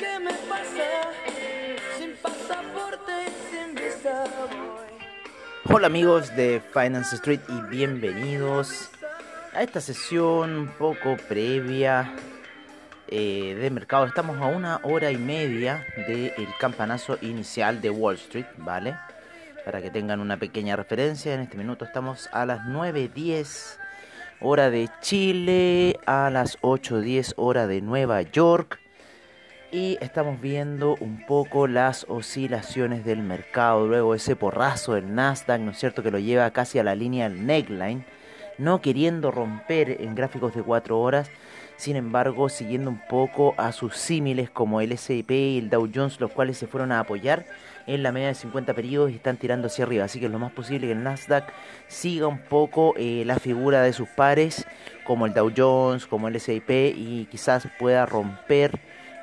Qué me pasa. Sin pasaporte y sin visa voy. Hola amigos de Finance Street y bienvenidos a esta sesión un poco previa eh, de mercado. Estamos a una hora y media del campanazo inicial de Wall Street, ¿vale? Para que tengan una pequeña referencia, en este minuto estamos a las 9.10 hora de Chile, a las 8.10 hora de Nueva York. Y estamos viendo un poco las oscilaciones del mercado, luego ese porrazo del Nasdaq, ¿no es cierto?, que lo lleva casi a la línea del neckline, no queriendo romper en gráficos de 4 horas, sin embargo, siguiendo un poco a sus símiles como el S&P y el Dow Jones, los cuales se fueron a apoyar en la media de 50 periodos y están tirando hacia arriba. Así que es lo más posible que el Nasdaq siga un poco eh, la figura de sus pares, como el Dow Jones, como el S&P, y quizás pueda romper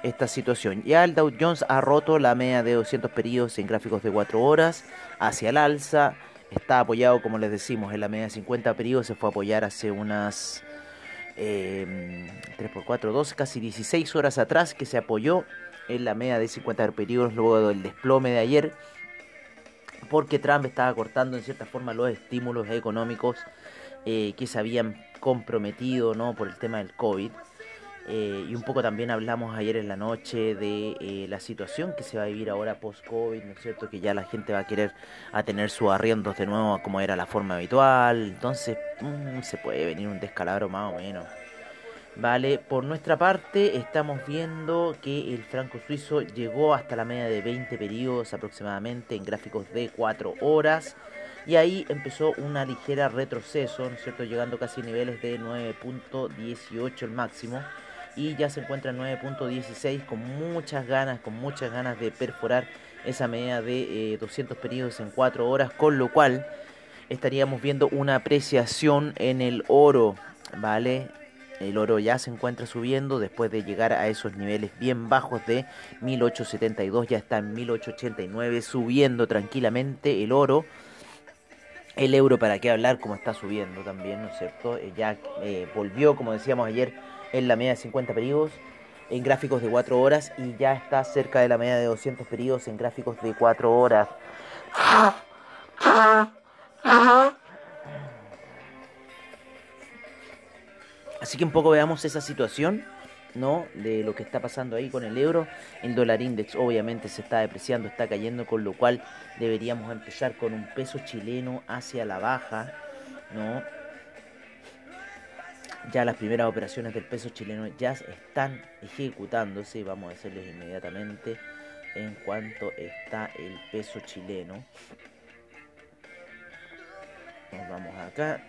esta situación. Ya el Dow Jones ha roto la media de 200 periodos en gráficos de 4 horas hacia el alza. Está apoyado, como les decimos, en la media de 50 periodos. Se fue a apoyar hace unas eh, 3 por 4, 12, casi 16 horas atrás que se apoyó en la media de 50 periodos luego del desplome de ayer. Porque Trump estaba cortando en cierta forma los estímulos económicos eh, que se habían comprometido ¿no? por el tema del COVID. Eh, y un poco también hablamos ayer en la noche de eh, la situación que se va a vivir ahora post-COVID, ¿no es cierto? Que ya la gente va a querer a tener sus arriendos de nuevo como era la forma habitual. Entonces mm, se puede venir un descalabro más o menos. Vale, por nuestra parte estamos viendo que el franco suizo llegó hasta la media de 20 periodos aproximadamente en gráficos de 4 horas. Y ahí empezó una ligera retroceso, ¿no es cierto? Llegando casi a niveles de 9.18 el máximo y ya se encuentra en 9.16 con muchas ganas, con muchas ganas de perforar esa media de eh, 200 periodos en 4 horas, con lo cual estaríamos viendo una apreciación en el oro, ¿vale? El oro ya se encuentra subiendo después de llegar a esos niveles bien bajos de 1872, ya está en 1889, subiendo tranquilamente el oro. El euro, para qué hablar, como está subiendo también, ¿no es cierto? Eh, ya eh, volvió, como decíamos ayer, en la media de 50 periodos en gráficos de 4 horas y ya está cerca de la media de 200 periodos en gráficos de 4 horas. Así que un poco veamos esa situación, ¿no? De lo que está pasando ahí con el euro. El dólar index obviamente se está depreciando, está cayendo, con lo cual deberíamos empezar con un peso chileno hacia la baja, ¿no? Ya las primeras operaciones del peso chileno ya están ejecutándose. Vamos a hacerles inmediatamente en cuanto está el peso chileno. Nos vamos acá.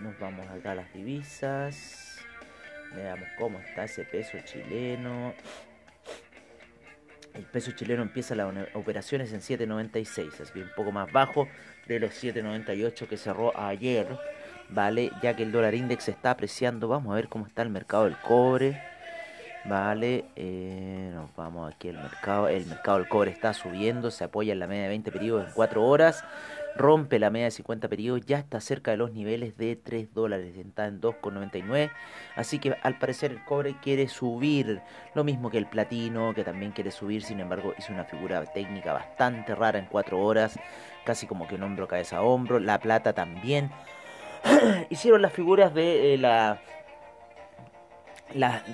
Nos vamos acá a las divisas. Veamos cómo está ese peso chileno. El peso chileno empieza las operaciones en 7.96, es un poco más bajo de los 7.98 que cerró ayer, ¿vale? Ya que el dólar index está apreciando. Vamos a ver cómo está el mercado del cobre, ¿vale? Eh, nos vamos aquí al mercado. El mercado del cobre está subiendo, se apoya en la media de 20 periodos en 4 horas. Rompe la media de 50 periodos, ya está cerca de los niveles de 3 dólares, está en 2,99. Así que al parecer el cobre quiere subir, lo mismo que el platino, que también quiere subir, sin embargo hizo una figura técnica bastante rara en 4 horas, casi como que un hombro cabeza a hombro. La plata también. Hicieron las figuras de eh, la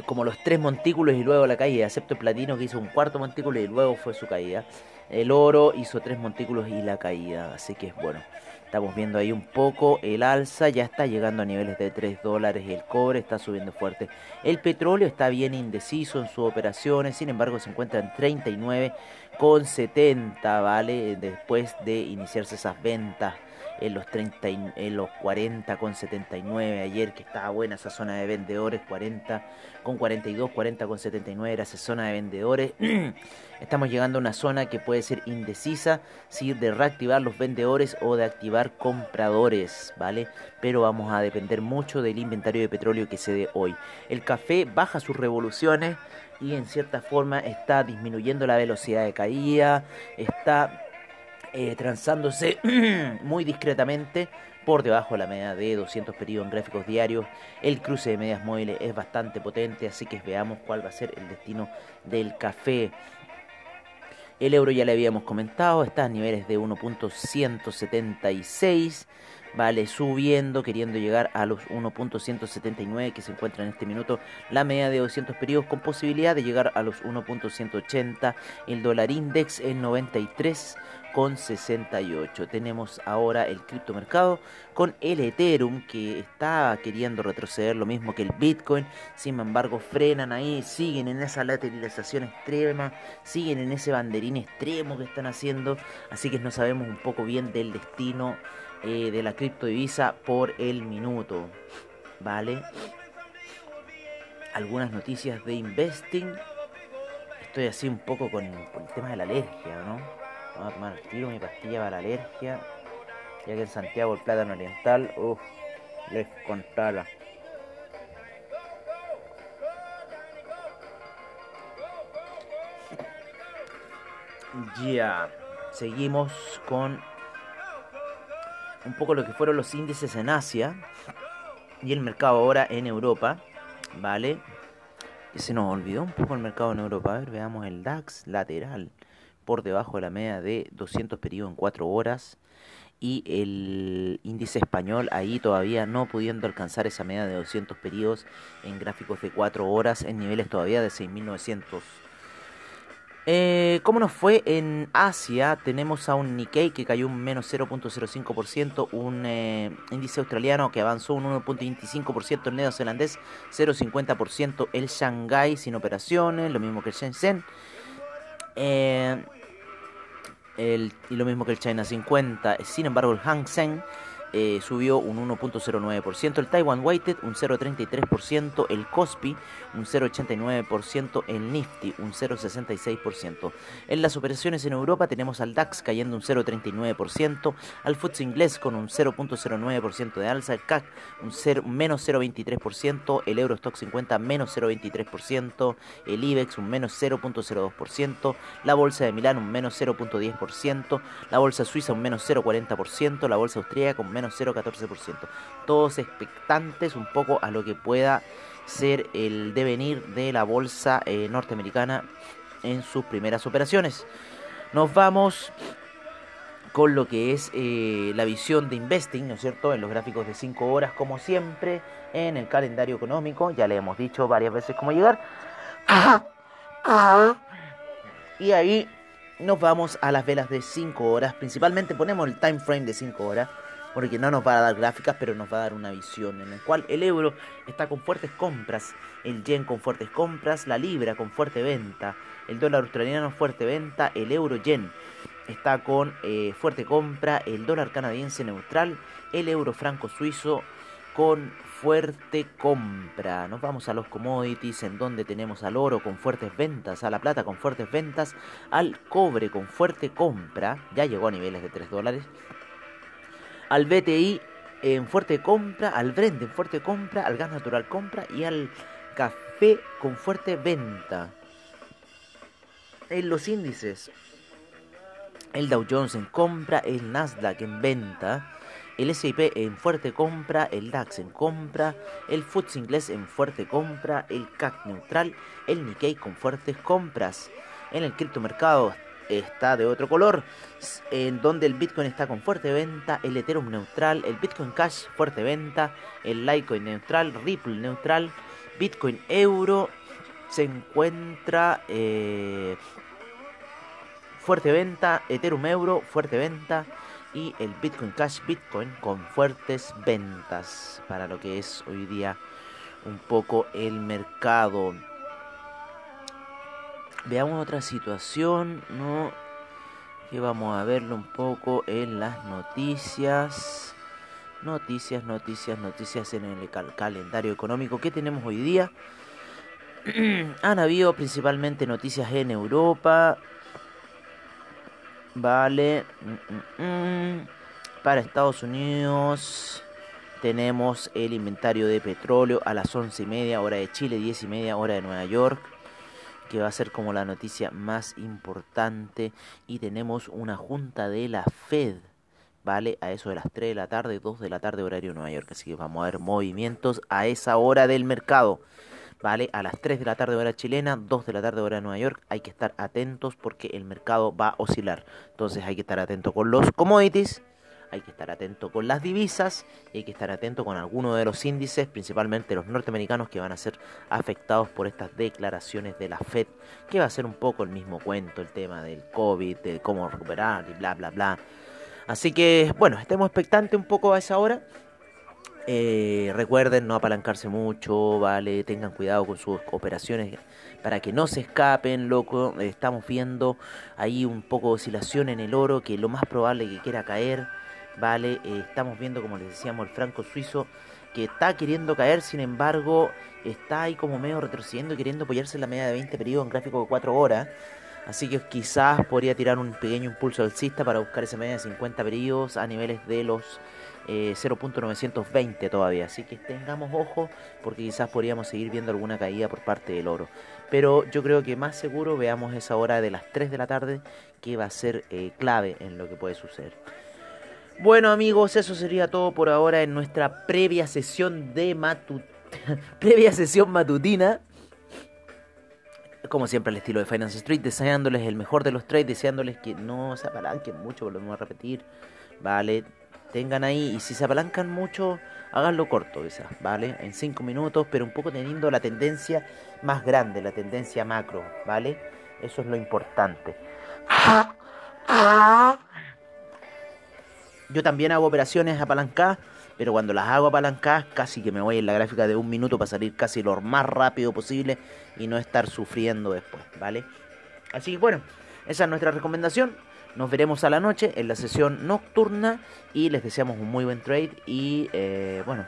como los tres montículos y luego la caída, excepto el platino que hizo un cuarto montículo y luego fue su caída. El oro hizo tres montículos y la caída, así que bueno, estamos viendo ahí un poco el alza, ya está llegando a niveles de 3 dólares, el cobre está subiendo fuerte. El petróleo está bien indeciso en sus operaciones, sin embargo se encuentra en 39 con 70, ¿vale? Después de iniciarse esas ventas en los 30 y- en los 40 con 79 ayer que estaba buena esa zona de vendedores 40 con 42 40 con 79 era esa zona de vendedores. Estamos llegando a una zona que puede ser indecisa si de reactivar los vendedores o de activar compradores vale pero vamos a depender mucho del inventario de petróleo que se dé hoy. El café baja sus revoluciones y en cierta forma está disminuyendo la velocidad de caída está eh, transándose muy discretamente por debajo de la media de 200 periodos en gráficos diarios. El cruce de medias móviles es bastante potente, así que veamos cuál va a ser el destino del café. El euro ya le habíamos comentado, está a niveles de 1.176, vale, subiendo, queriendo llegar a los 1.179 que se encuentra en este minuto la media de 200 periodos con posibilidad de llegar a los 1.180. El dólar index en 93 con 68. Tenemos ahora el criptomercado con el Ethereum que está queriendo retroceder lo mismo que el Bitcoin. Sin embargo, frenan ahí, siguen en esa lateralización extrema, siguen en ese banderín extremo que están haciendo. Así que no sabemos un poco bien del destino eh, de la criptodivisa por el minuto. ¿Vale? Algunas noticias de investing. Estoy así un poco con, el tema de la alergia, ¿no? Vamos a tomar al tiro mi pastilla para la alergia. Ya que en Santiago el plátano oriental, uff, les contara. Ya, seguimos con un poco lo que fueron los índices en Asia y el mercado ahora en Europa, ¿vale? Se nos olvidó un poco el mercado en Europa. A ver, veamos el DAX lateral por debajo de la media de 200 periodos en 4 horas y el índice español ahí todavía no pudiendo alcanzar esa media de 200 periodos en gráficos de 4 horas en niveles todavía de 6900. Eh, ¿Cómo nos fue en Asia? Tenemos a un Nikkei que cayó un menos 0.05%, un eh, índice australiano que avanzó un 1.25%, el neozelandés 0.50%, el Shanghai sin operaciones, lo mismo que el Shenzhen. Eh, y lo mismo que el China 50. Sin embargo, el Hang Seng eh, subió un 1.09%, el Taiwan Weighted un 0.33%, el Kospi un 0.89%, el Nifty un 0.66%. En las operaciones en Europa tenemos al DAX cayendo un 0.39%, al FTSE inglés con un 0.09% de alza, el CAC un 0, menos 0.23%, el Eurostock 50 menos 0.23%, el IBEX un menos 0.02%, la bolsa de Milán un menos 0.10%, la bolsa suiza un menos 0.40%, la bolsa austríaca con menos 0,14%. Todos expectantes un poco a lo que pueda ser el devenir de la bolsa eh, norteamericana en sus primeras operaciones. Nos vamos con lo que es eh, la visión de investing, ¿no es cierto? En los gráficos de 5 horas, como siempre, en el calendario económico. Ya le hemos dicho varias veces cómo llegar. Y ahí nos vamos a las velas de 5 horas. Principalmente ponemos el time frame de 5 horas porque no nos va a dar gráficas, pero nos va a dar una visión en la cual el euro está con fuertes compras, el yen con fuertes compras, la libra con fuerte venta, el dólar australiano fuerte venta, el euro yen está con eh, fuerte compra, el dólar canadiense neutral, el euro franco suizo con fuerte compra. Nos vamos a los commodities en donde tenemos al oro con fuertes ventas, a la plata con fuertes ventas, al cobre con fuerte compra, ya llegó a niveles de 3 dólares, al BTI en fuerte compra, al Brent en fuerte compra, al gas natural compra y al café con fuerte venta. En los índices, el Dow Jones en compra, el Nasdaq en venta, el S&P en fuerte compra, el DAX en compra, el FTSE inglés en fuerte compra, el CAC neutral, el Nikkei con fuertes compras. En el criptomercado está de otro color, en donde el Bitcoin está con fuerte venta, el Ethereum neutral, el Bitcoin Cash fuerte venta, el Litecoin neutral, Ripple neutral, Bitcoin euro se encuentra eh, fuerte venta, Ethereum euro fuerte venta y el Bitcoin Cash Bitcoin con fuertes ventas para lo que es hoy día un poco el mercado. Veamos otra situación, ¿no? Que vamos a verlo un poco en las noticias. Noticias, noticias, noticias en el calendario económico que tenemos hoy día. Han habido principalmente noticias en Europa. Vale. Mm, mm, mm. Para Estados Unidos tenemos el inventario de petróleo a las once y media hora de Chile, diez y media hora de Nueva York que va a ser como la noticia más importante y tenemos una junta de la Fed, ¿vale? A eso de las 3 de la tarde, 2 de la tarde horario Nueva York, así que vamos a ver movimientos a esa hora del mercado. ¿vale? A las 3 de la tarde hora chilena, 2 de la tarde hora de Nueva York, hay que estar atentos porque el mercado va a oscilar. Entonces hay que estar atento con los commodities, hay que estar atento con las divisas y hay que estar atento con algunos de los índices, principalmente los norteamericanos que van a ser afectados por estas declaraciones de la Fed, que va a ser un poco el mismo cuento, el tema del COVID, de cómo recuperar y bla, bla, bla. Así que, bueno, estemos expectantes un poco a esa hora. Eh, recuerden no apalancarse mucho, ¿vale? Tengan cuidado con sus operaciones para que no se escapen, loco. Estamos viendo ahí un poco de oscilación en el oro, que lo más probable que quiera caer, ¿vale? Eh, estamos viendo, como les decíamos, el franco suizo que está queriendo caer, sin embargo, está ahí como medio retrocediendo, queriendo apoyarse en la media de 20 periodos en gráfico de 4 horas. Así que quizás podría tirar un pequeño impulso alcista para buscar esa media de 50 periodos a niveles de los 0.920 eh, todavía. Así que tengamos ojo porque quizás podríamos seguir viendo alguna caída por parte del oro. Pero yo creo que más seguro veamos esa hora de las 3 de la tarde que va a ser eh, clave en lo que puede suceder. Bueno amigos, eso sería todo por ahora en nuestra previa sesión de previa sesión matutina. Como siempre al estilo de Finance Street, deseándoles el mejor de los trades, deseándoles que no se apalanquen mucho, volvemos a repetir, ¿vale? tengan ahí y si se apalancan mucho, háganlo corto, ¿vale? En 5 minutos, pero un poco teniendo la tendencia más grande, la tendencia macro, ¿vale? Eso es lo importante. Yo también hago operaciones apalancadas, pero cuando las hago apalancadas casi que me voy en la gráfica de un minuto para salir casi lo más rápido posible y no estar sufriendo después, ¿vale? Así que bueno, esa es nuestra recomendación. Nos veremos a la noche en la sesión nocturna y les deseamos un muy buen trade y eh, bueno,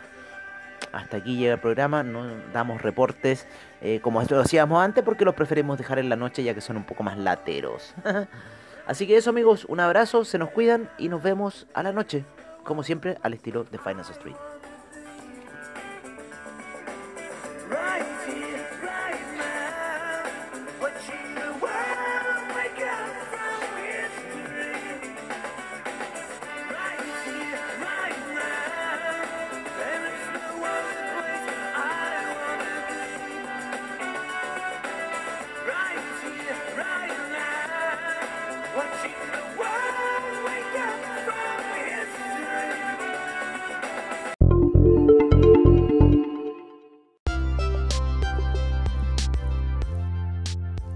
hasta aquí llega el programa, no damos reportes eh, como lo hacíamos antes porque los preferimos dejar en la noche ya que son un poco más lateros. Así que eso amigos, un abrazo, se nos cuidan y nos vemos a la noche, como siempre al estilo de Finance Street.